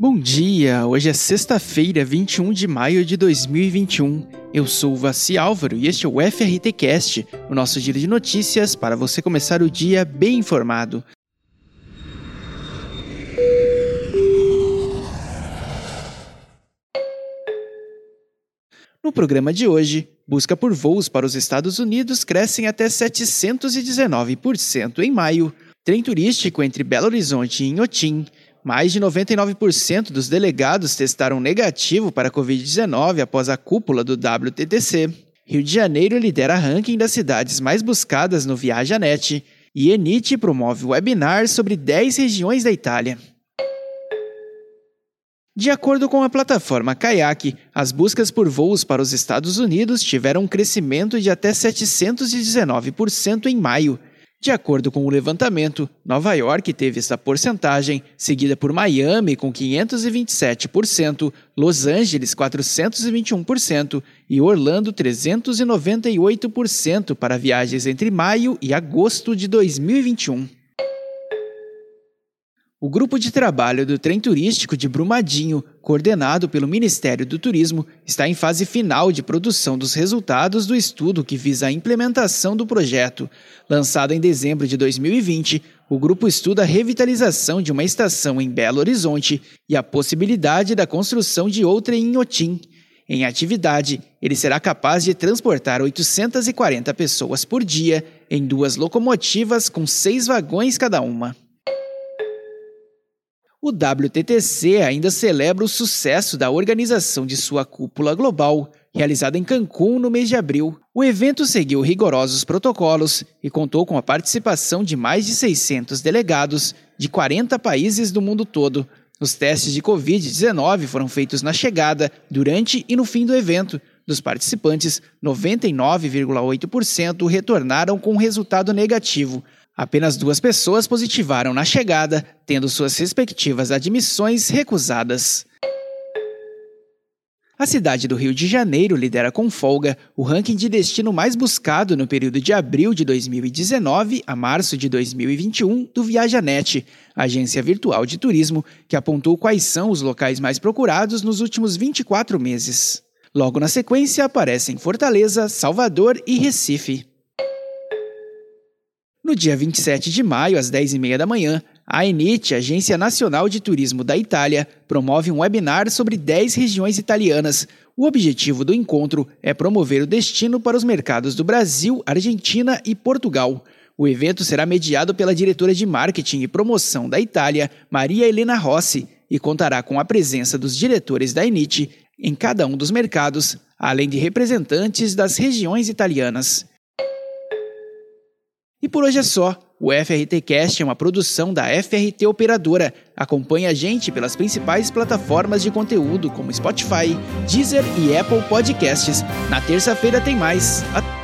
Bom dia! Hoje é sexta-feira, 21 de maio de 2021. Eu sou o Vassi Álvaro e este é o FRTcast, o nosso giro de notícias para você começar o dia bem informado. No programa de hoje, busca por voos para os Estados Unidos crescem até 719% em maio. Trem turístico entre Belo Horizonte e Inhotim mais de 99% dos delegados testaram negativo para a Covid-19 após a cúpula do WTTC. Rio de Janeiro lidera ranking das cidades mais buscadas no Viajanet. E Enite promove webinar sobre 10 regiões da Itália. De acordo com a plataforma Kayak, as buscas por voos para os Estados Unidos tiveram um crescimento de até 719% em maio, de acordo com o levantamento, Nova York teve essa porcentagem, seguida por Miami com 527%, Los Angeles 421% e Orlando 398% para viagens entre maio e agosto de 2021. O grupo de trabalho do trem turístico de Brumadinho, coordenado pelo Ministério do Turismo, está em fase final de produção dos resultados do estudo que visa a implementação do projeto. Lançado em dezembro de 2020, o grupo estuda a revitalização de uma estação em Belo Horizonte e a possibilidade da construção de outra em Inhotim. Em atividade, ele será capaz de transportar 840 pessoas por dia em duas locomotivas com seis vagões cada uma. O WTTC ainda celebra o sucesso da organização de sua cúpula global, realizada em Cancún no mês de abril. O evento seguiu rigorosos protocolos e contou com a participação de mais de 600 delegados de 40 países do mundo todo. Os testes de Covid-19 foram feitos na chegada, durante e no fim do evento. Dos participantes, 99,8% retornaram com resultado negativo. Apenas duas pessoas positivaram na chegada, tendo suas respectivas admissões recusadas. A cidade do Rio de Janeiro lidera com folga o ranking de destino mais buscado no período de abril de 2019 a março de 2021 do Viajanet, agência virtual de turismo que apontou quais são os locais mais procurados nos últimos 24 meses. Logo na sequência aparecem Fortaleza, Salvador e Recife. No dia 27 de maio, às 10h30 da manhã, a ENIT, Agência Nacional de Turismo da Itália, promove um webinar sobre 10 regiões italianas. O objetivo do encontro é promover o destino para os mercados do Brasil, Argentina e Portugal. O evento será mediado pela diretora de Marketing e Promoção da Itália, Maria Helena Rossi, e contará com a presença dos diretores da ENIT em cada um dos mercados, além de representantes das regiões italianas. E por hoje é só. O FRT Cast é uma produção da FRT Operadora. Acompanhe a gente pelas principais plataformas de conteúdo como Spotify, Deezer e Apple Podcasts. Na terça-feira tem mais. Até